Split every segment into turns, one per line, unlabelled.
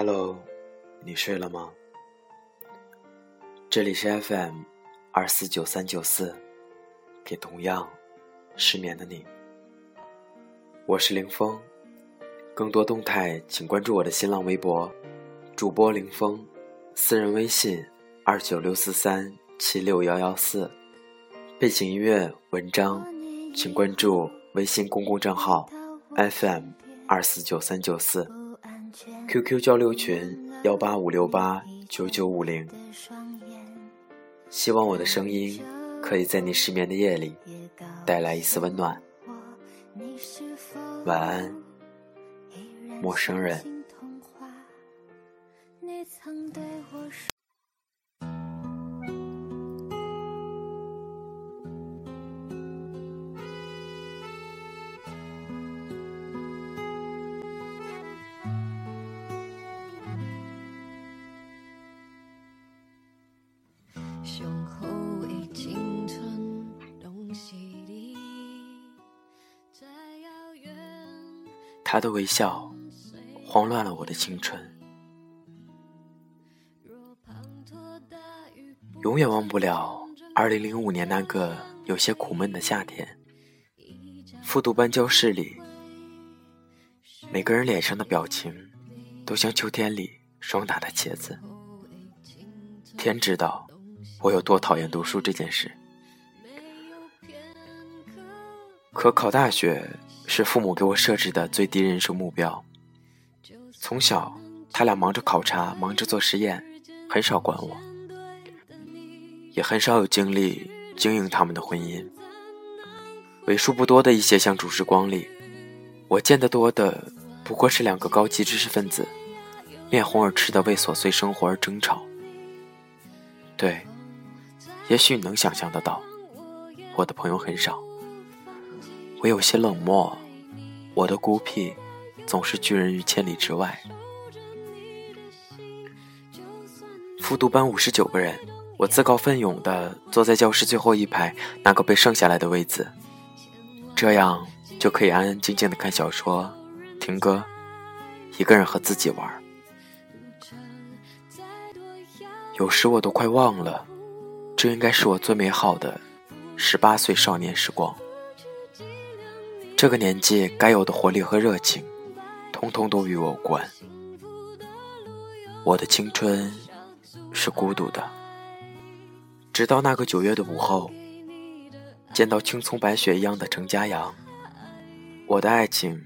Hello，你睡了吗？这里是 FM 二四九三九四，给同样失眠的你。我是林峰，更多动态请关注我的新浪微博，主播林峰，私人微信二九六四三七六幺幺四，背景音乐文章请关注微信公共账号 FM 二四九三九四。QQ 交流群幺八五六八九九五零，希望我的声音可以在你失眠的夜里带来一丝温暖。晚安，陌生人。他的微笑慌乱了我的青春，永远忘不了二零零五年那个有些苦闷的夏天。复读班教室里，每个人脸上的表情都像秋天里霜打的茄子。天知道我有多讨厌读书这件事，可考大学。是父母给我设置的最低人生目标。从小，他俩忙着考察，忙着做实验，很少管我，也很少有精力经营他们的婚姻。为数不多的一些相处时光里，我见得多的不过是两个高级知识分子，面红耳赤的为琐碎生活而争吵。对，也许你能想象得到，我的朋友很少。我有些冷漠，我的孤僻总是拒人于千里之外。复读班五十九个人，我自告奋勇地坐在教室最后一排那个被剩下来的位子，这样就可以安安静静地看小说、听歌，一个人和自己玩。有时我都快忘了，这应该是我最美好的十八岁少年时光。这个年纪该有的活力和热情，通通都与我无关。我的青春是孤独的，直到那个九月的午后，见到青葱白雪一样的程家阳，我的爱情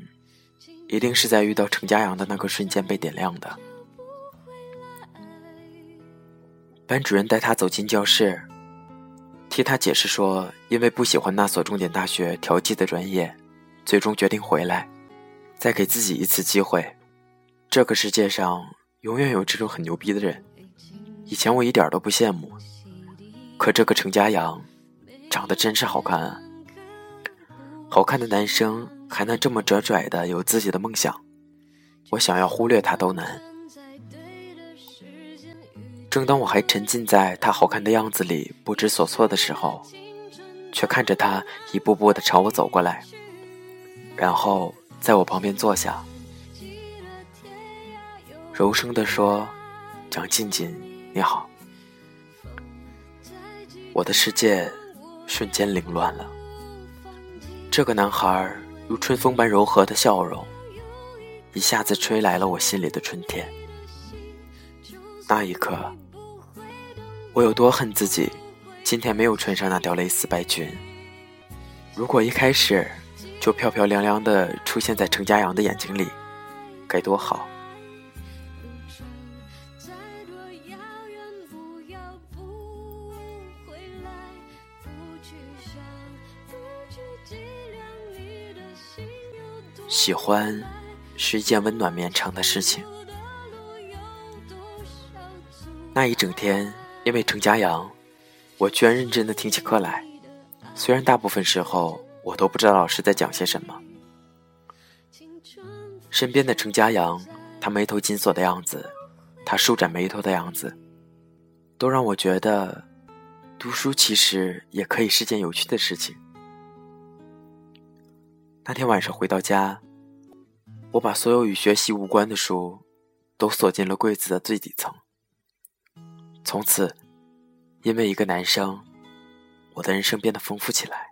一定是在遇到程家阳的那个瞬间被点亮的。班主任带他走进教室，替他解释说，因为不喜欢那所重点大学调剂的专业。最终决定回来，再给自己一次机会。这个世界上永远有这种很牛逼的人。以前我一点都不羡慕，可这个程家阳长得真是好看啊！好看的男生还能这么拽拽的有自己的梦想，我想要忽略他都难。正当我还沉浸在他好看的样子里不知所措的时候，却看着他一步步的朝我走过来。然后在我旁边坐下，柔声地说：“蒋静静，你好。”我的世界瞬间凌乱了。这个男孩如春风般柔和的笑容，一下子吹来了我心里的春天。那一刻，我有多恨自己，今天没有穿上那条蕾丝白裙。如果一开始……就漂漂亮亮的出现在程家阳的眼睛里，该多好！喜欢是一件温暖绵长的事情。那一整天，因为程家阳，我居然认真的听起课来，虽然大部分时候。我都不知道老师在讲些什么。身边的程家阳，他眉头紧锁的样子，他舒展眉头的样子，都让我觉得，读书其实也可以是件有趣的事情。那天晚上回到家，我把所有与学习无关的书，都锁进了柜子的最底层。从此，因为一个男生，我的人生变得丰富起来。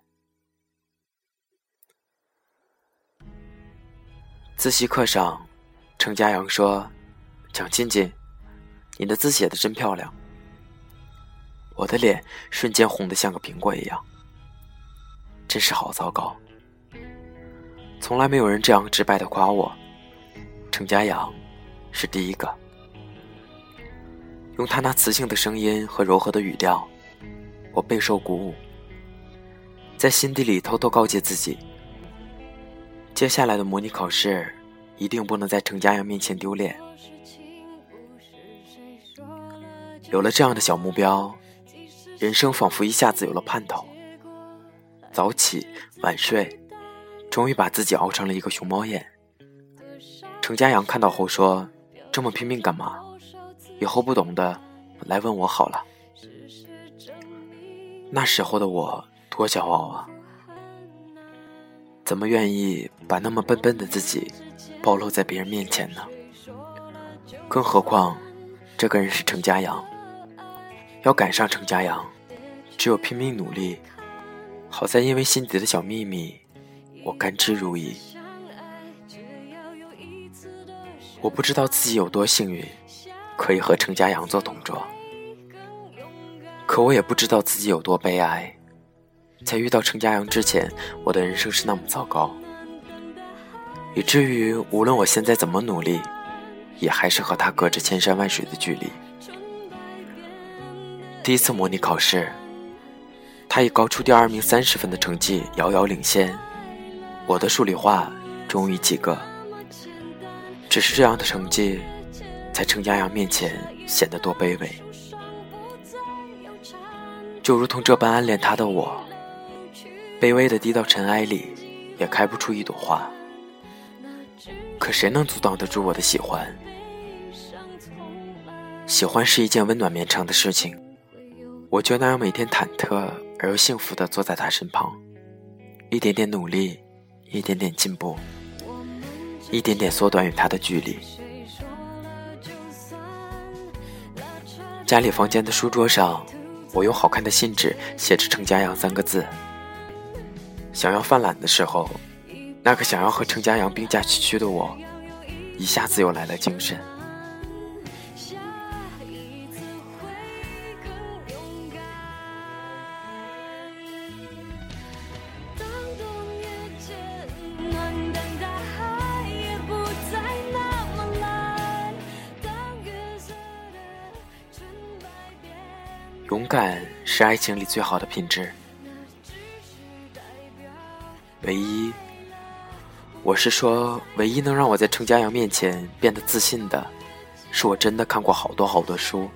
自习课上，程家阳说：“蒋静静，你的字写的真漂亮。”我的脸瞬间红得像个苹果一样，真是好糟糕。从来没有人这样直白的夸我，程家阳是第一个。用他那磁性的声音和柔和的语调，我备受鼓舞，在心底里偷偷告诫自己：接下来的模拟考试一定不能在程家阳面前丢脸。有了这样的小目标，人生仿佛一下子有了盼头。早起晚睡，终于把自己熬成了一个熊猫眼。程家阳看到后说：“这么拼命干嘛？”以后不懂的，来问我好了。那时候的我多骄傲啊！怎么愿意把那么笨笨的自己暴露在别人面前呢？更何况，这个人是程家阳，要赶上程家阳，只有拼命努力。好在因为心底的小秘密，我甘之如饴。我不知道自己有多幸运。可以和程家阳做同桌，可我也不知道自己有多悲哀。在遇到程家阳之前，我的人生是那么糟糕，以至于无论我现在怎么努力，也还是和他隔着千山万水的距离。第一次模拟考试，他以高出第二名三十分的成绩遥遥领先，我的数理化终于及格。只是这样的成绩。在程家阳面前显得多卑微，就如同这般暗恋他的我，卑微的低到尘埃里，也开不出一朵花。可谁能阻挡得住我的喜欢？喜欢是一件温暖绵长的事情，我就那样每天忐忑而又幸福的坐在他身旁，一点点努力，一点点进步，一点点缩短与他的距离。家里房间的书桌上，我用好看的信纸写着“程家阳”三个字。想要犯懒的时候，那个想要和程家阳并驾齐驱的我，一下子又来了精神。勇敢是爱情里最好的品质。唯一，我是说，唯一能让我在程家阳面前变得自信的，是我真的看过好多好多书。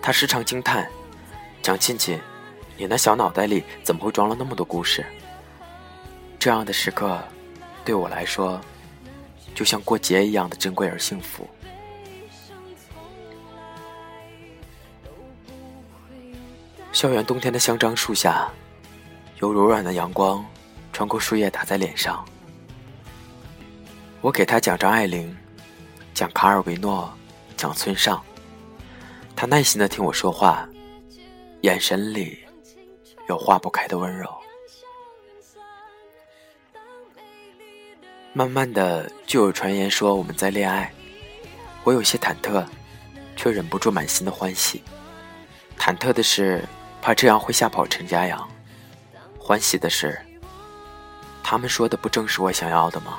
他时常惊叹：“蒋庆庆，你那小脑袋里怎么会装了那么多故事？”这样的时刻，对我来说，就像过节一样的珍贵而幸福。校园冬天的香樟树下，有柔软的阳光穿过树叶打在脸上。我给他讲张爱玲，讲卡尔维诺，讲村上。他耐心的听我说话，眼神里有化不开的温柔。慢慢的，就有传言说我们在恋爱。我有些忐忑，却忍不住满心的欢喜。忐忑的是。怕这样会吓跑陈家阳。欢喜的是，他们说的不正是我想要的吗？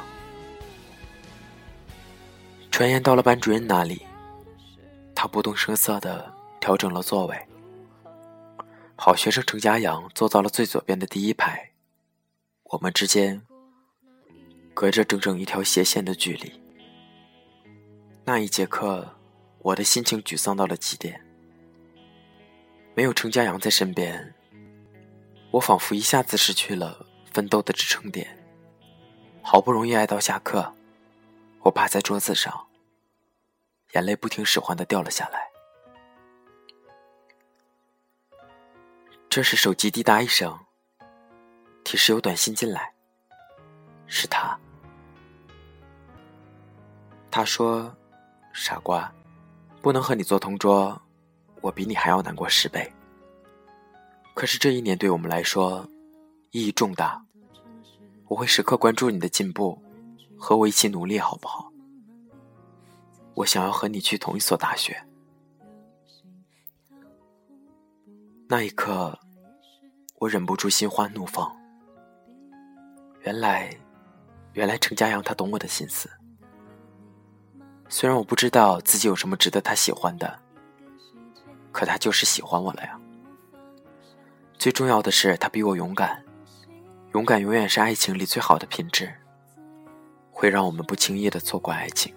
传言到了班主任那里，他不动声色的调整了座位。好学生程家阳坐到了最左边的第一排，我们之间隔着整整一条斜线的距离。那一节课，我的心情沮丧到了极点。没有程家阳在身边，我仿佛一下子失去了奋斗的支撑点。好不容易挨到下课，我趴在桌子上，眼泪不听使唤的掉了下来。这时手机滴答一声，提示有短信进来，是他。他说：“傻瓜，不能和你做同桌，我比你还要难过十倍。可是这一年对我们来说意义重大，我会时刻关注你的进步，和我一起努力，好不好？我想要和你去同一所大学。那一刻，我忍不住心花怒放。原来，原来程家阳他懂我的心思。虽然我不知道自己有什么值得他喜欢的，可他就是喜欢我了呀。最重要的是，他比我勇敢。勇敢永远是爱情里最好的品质，会让我们不轻易的错过爱情。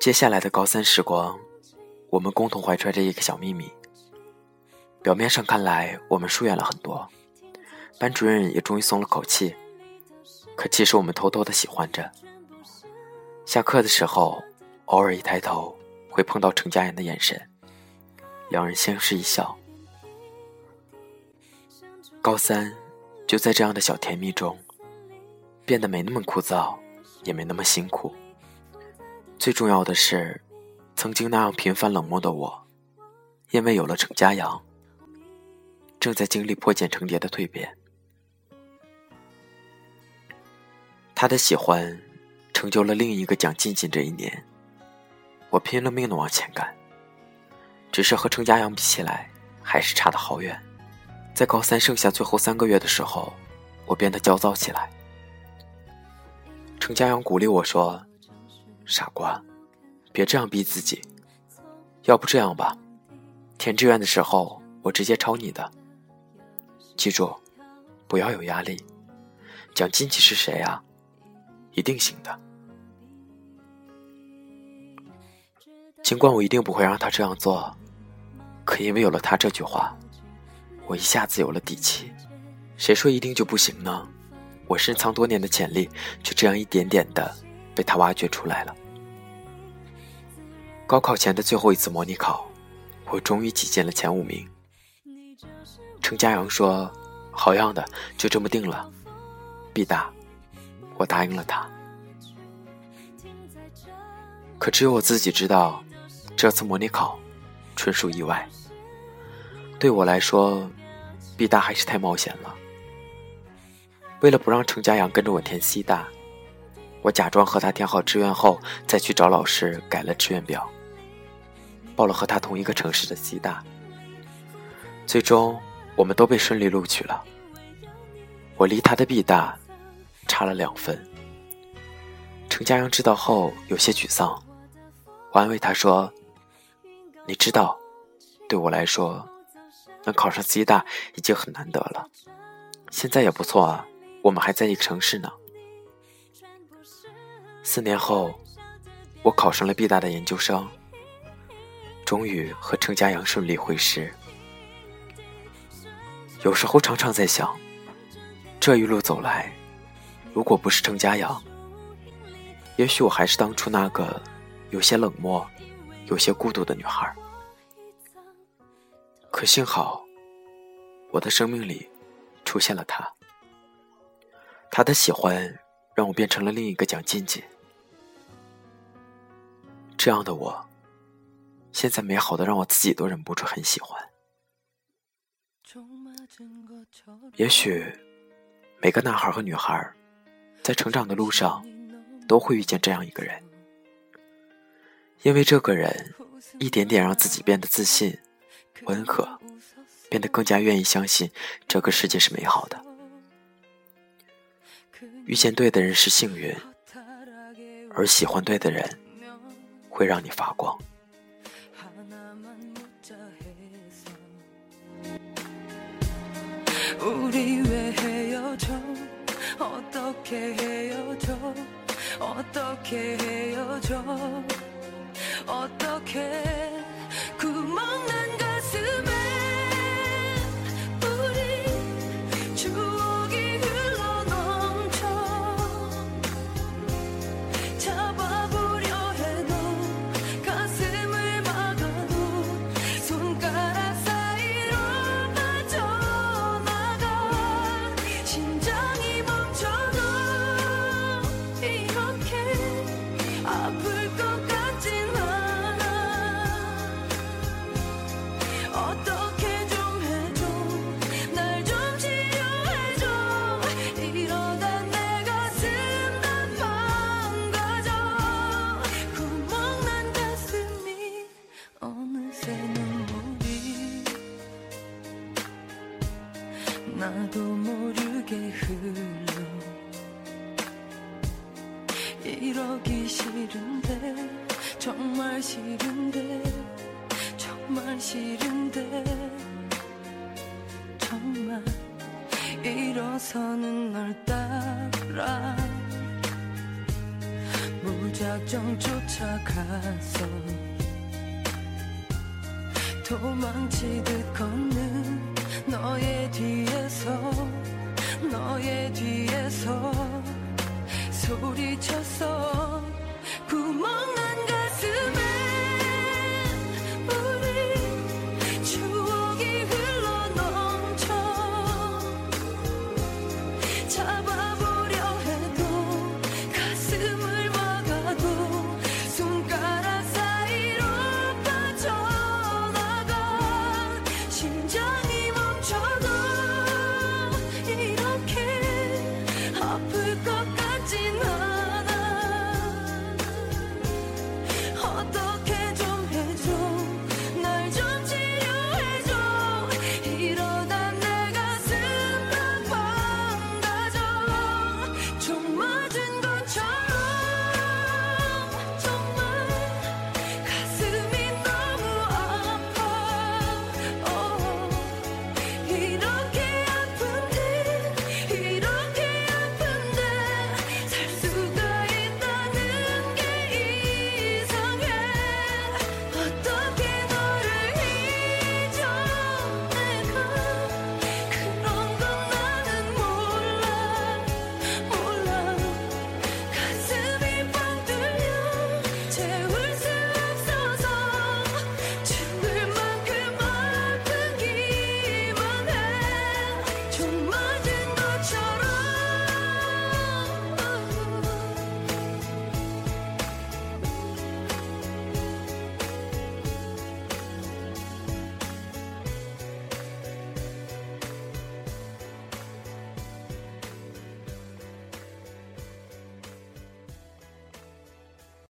接下来的高三时光。我们共同怀揣着一个小秘密。表面上看来，我们疏远了很多，班主任也终于松了口气。可其实我们偷偷的喜欢着。下课的时候，偶尔一抬头，会碰到程家言的眼神，两人相视一笑。高三，就在这样的小甜蜜中，变得没那么枯燥，也没那么辛苦。最重要的是。曾经那样平凡冷漠的我，因为有了程家阳，正在经历破茧成蝶的蜕变。他的喜欢，成就了另一个蒋进进。这一年，我拼了命的往前赶，只是和程家阳比起来，还是差得好远。在高三剩下最后三个月的时候，我变得焦躁起来。程家阳鼓励我说：“傻瓜。”别这样逼自己，要不这样吧，填志愿的时候我直接抄你的。记住，不要有压力。蒋金奇是谁啊？一定行的。尽管我一定不会让他这样做，可因为有了他这句话，我一下子有了底气。谁说一定就不行呢？我深藏多年的潜力，就这样一点点的被他挖掘出来了。高考前的最后一次模拟考，我终于挤进了前五名。程佳阳说：“好样的，就这么定了。”毕大，我答应了他。可只有我自己知道，这次模拟考纯属意外。对我来说，毕大还是太冒险了。为了不让程家阳跟着我填西大，我假装和他填好志愿后，再去找老师改了志愿表。报了和他同一个城市的西大，最终我们都被顺利录取了。我离他的毕大差了两分。程家阳知道后有些沮丧，我安慰他说：“你知道，对我来说，能考上西大已经很难得了。现在也不错啊，我们还在一个城市呢。”四年后，我考上了 B 大的研究生。终于和程家阳顺利会师。有时候常常在想，这一路走来，如果不是程家阳，也许我还是当初那个有些冷漠、有些孤独的女孩。可幸好，我的生命里出现了他。他的喜欢让我变成了另一个蒋静静。这样的我。现在美好的让我自己都忍不住很喜欢。也许每个男孩和女孩在成长的路上都会遇见这样一个人，因为这个人一点点让自己变得自信、温和，变得更加愿意相信这个世界是美好的。遇见对的人是幸运，而喜欢对的人会让你发光。 우리 왜 헤어져 어떻게 헤어져 어떻게 헤어져 어떻게 구멍난 가
to. 정말 싫은데 정말 싫은데 정말 일어서는 널 따라 무작정 쫓아가서 도망치듯 걷는 너의 뒤에서 너의 뒤에서 소리쳤어. 가슴에